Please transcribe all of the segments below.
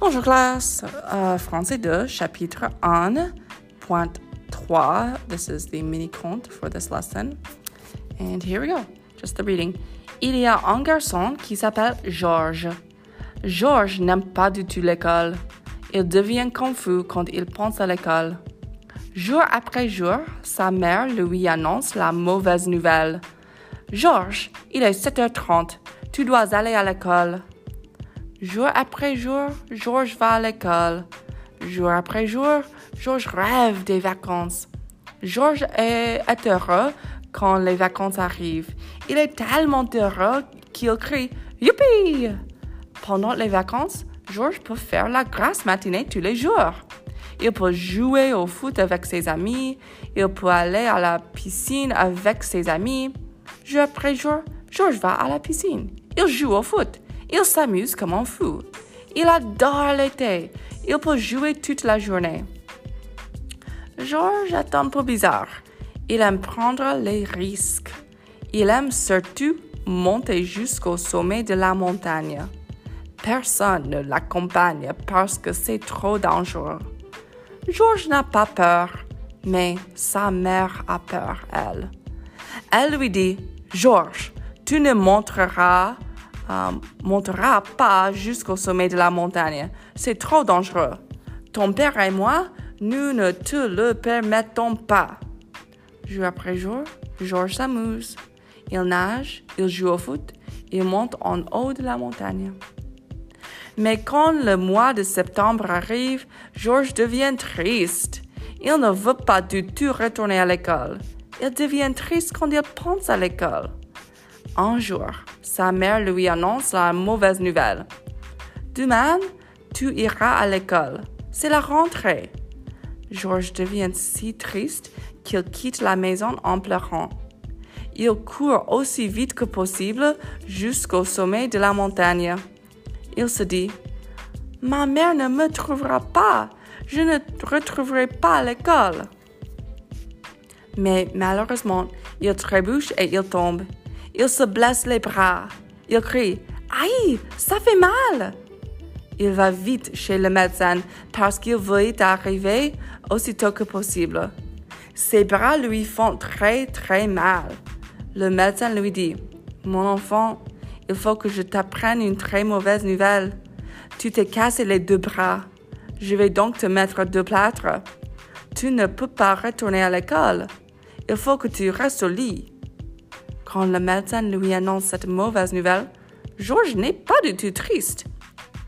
Bonjour classe, uh, français 2, chapitre 1, point 3. This is the mini conte for this lesson. And here we go, just the reading. Il y a un garçon qui s'appelle Georges. Georges n'aime pas du tout l'école. Il devient confus quand il pense à l'école. Jour après jour, sa mère lui annonce la mauvaise nouvelle. Georges, il est 7h30. Tu dois aller à l'école. Jour après jour, Georges va à l'école. Jour après jour, Georges rêve des vacances. Georges est, heureux quand les vacances arrivent. Il est tellement heureux qu'il crie Youpi! Pendant les vacances, Georges peut faire la grasse matinée tous les jours. Il peut jouer au foot avec ses amis. Il peut aller à la piscine avec ses amis. Jour après jour, Georges va à la piscine. Il joue au foot. Il s'amuse comme un fou. Il adore l'été. Il peut jouer toute la journée. Georges est un peu bizarre. Il aime prendre les risques. Il aime surtout monter jusqu'au sommet de la montagne. Personne ne l'accompagne parce que c'est trop dangereux. Georges n'a pas peur, mais sa mère a peur, elle. Elle lui dit, Georges, tu ne monteras, euh, monteras pas jusqu'au sommet de la montagne. C'est trop dangereux. Ton père et moi, nous ne te le permettons pas. Jour après jour, Georges s'amuse. Il nage, il joue au foot, il monte en haut de la montagne. Mais quand le mois de septembre arrive, Georges devient triste. Il ne veut pas du tout retourner à l'école. Il devient triste quand il pense à l'école. Un jour, sa mère lui annonce la mauvaise nouvelle. Demain, tu iras à l'école. C'est la rentrée. Georges devient si triste qu'il quitte la maison en pleurant. Il court aussi vite que possible jusqu'au sommet de la montagne. Il se dit, Ma mère ne me trouvera pas, je ne retrouverai pas l'école. Mais malheureusement, il trébuche et il tombe. Il se blesse les bras. Il crie Aïe, ça fait mal! Il va vite chez le médecin parce qu'il veut arriver aussitôt que possible. Ses bras lui font très très mal. Le médecin lui dit Mon enfant, il faut que je t'apprenne une très mauvaise nouvelle. Tu t'es cassé les deux bras. Je vais donc te mettre deux plâtres. Tu ne peux pas retourner à l'école. Il faut que tu restes au lit. Quand le médecin lui annonce cette mauvaise nouvelle, Georges n'est pas du tout triste.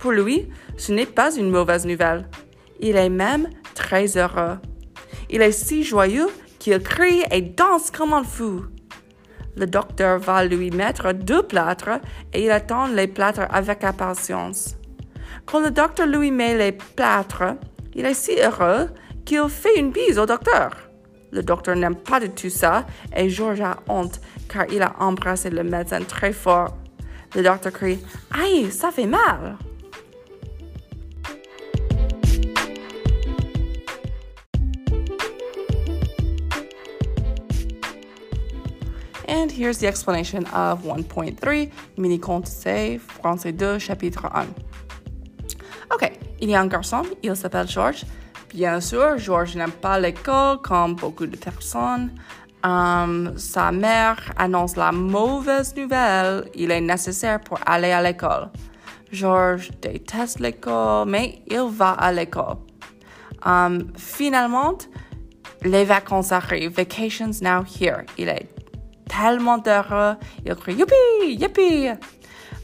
Pour lui, ce n'est pas une mauvaise nouvelle. Il est même très heureux. Il est si joyeux qu'il crie et danse comme un fou. Le docteur va lui mettre deux plâtres et il attend les plâtres avec impatience. Quand le docteur lui met les plâtres, il est si heureux qu'il fait une bise au docteur. Le docteur n'aime pas du tout ça et Georges a honte car il a embrassé le médecin très fort. Le docteur crie Aïe, ça fait mal! And here's the explanation of 1.3, mini conte C, français 2, chapitre 1. Ok, il y a un garçon, il s'appelle George. Bien sûr, George n'aime pas l'école comme beaucoup de personnes. Um, sa mère annonce la mauvaise nouvelle, il est nécessaire pour aller à l'école. George déteste l'école, mais il va à l'école. Um, finalement, les vacances arrivent. Vacations now here. Il est tellement heureux. Il crie Youpi! Youpi!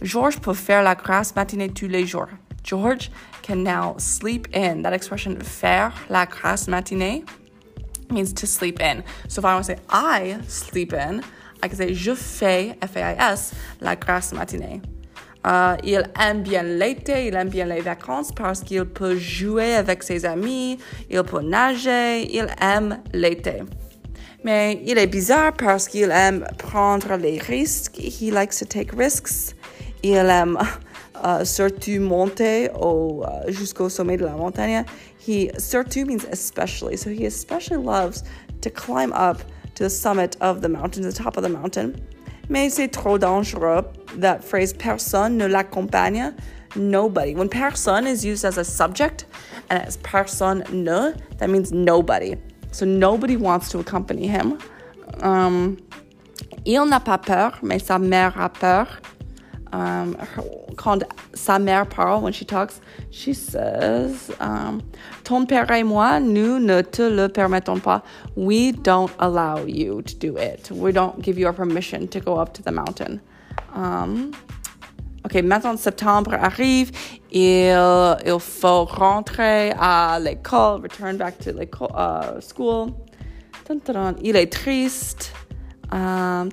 George peut faire la grasse matinée tous les jours. George can now sleep in. That expression, faire la grasse matinée, means to sleep in. So if I want to say I sleep in, I can say je fais, F-A-I-S, la grasse matinée. Uh, il aime bien l'été, il aime bien les vacances parce qu'il peut jouer avec ses amis, il peut nager, il aime l'été. Mais il est bizarre parce qu'il aime prendre les risques. He likes to take risks. Il aime uh, monter au, uh, jusqu'au sommet de la montagne. He surtout means especially. So he especially loves to climb up to the summit of the mountain, the top of the mountain. Mais c'est trop dangereux. That phrase, personne ne l'accompagne. nobody. When personne is used as a subject and as personne ne, that means nobody. So nobody wants to accompany him. Um, il n'a pas peur, mais sa mère a peur. Um, her, quand sa mère parle, when she talks, she says, um, Ton père et moi, nous ne te le permettons pas. We don't allow you to do it. We don't give you a permission to go up to the mountain. Um, OK, maintenant septembre arrive, il, il faut rentrer à l'école, return back to l'école, uh, school. Il est triste. Um,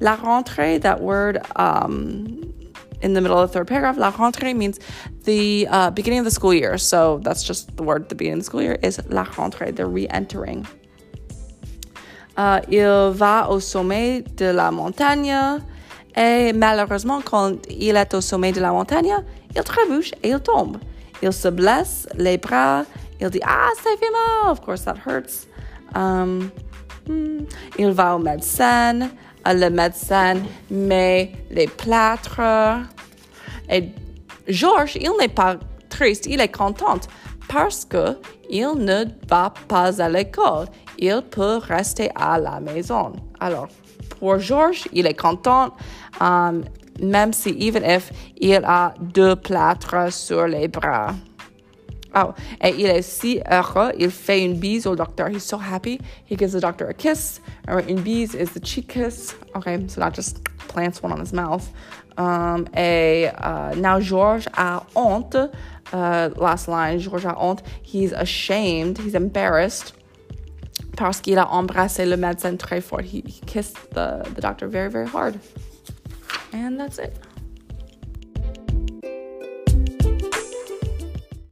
la rentrée, that word um, in the middle of the third paragraph, la rentrée means the uh, beginning of the school year. So that's just the word, the beginning of the school year is la rentrée, the re-entering. Uh, il va au sommet de la montagne et malheureusement, quand il est au sommet de la montagne, il trébuche et il tombe. Il se blesse les bras. Il dit Ah, ça fait. Of course, that hurts. Um. Il va au médecin. Le médecin met les plâtres. Et Georges, il n'est pas triste, il est content parce que il ne va pas à l'école. Il peut rester à la maison. Alors, pour Georges, il est content, um, même si, even if, il a deux plâtres sur les bras. Oh, et il est si heureux. Il fait une bise au docteur. He's so happy. He gives the doctor a kiss. Or une bise is the cheek kiss. Okay, so not just plants one on his mouth. Um, et uh, now George a honte. Uh, last line, George a honte. He's ashamed. He's embarrassed. Parce qu'il a embrassé le médecin très fort. He, he kissed the, the doctor very, very hard. And that's it.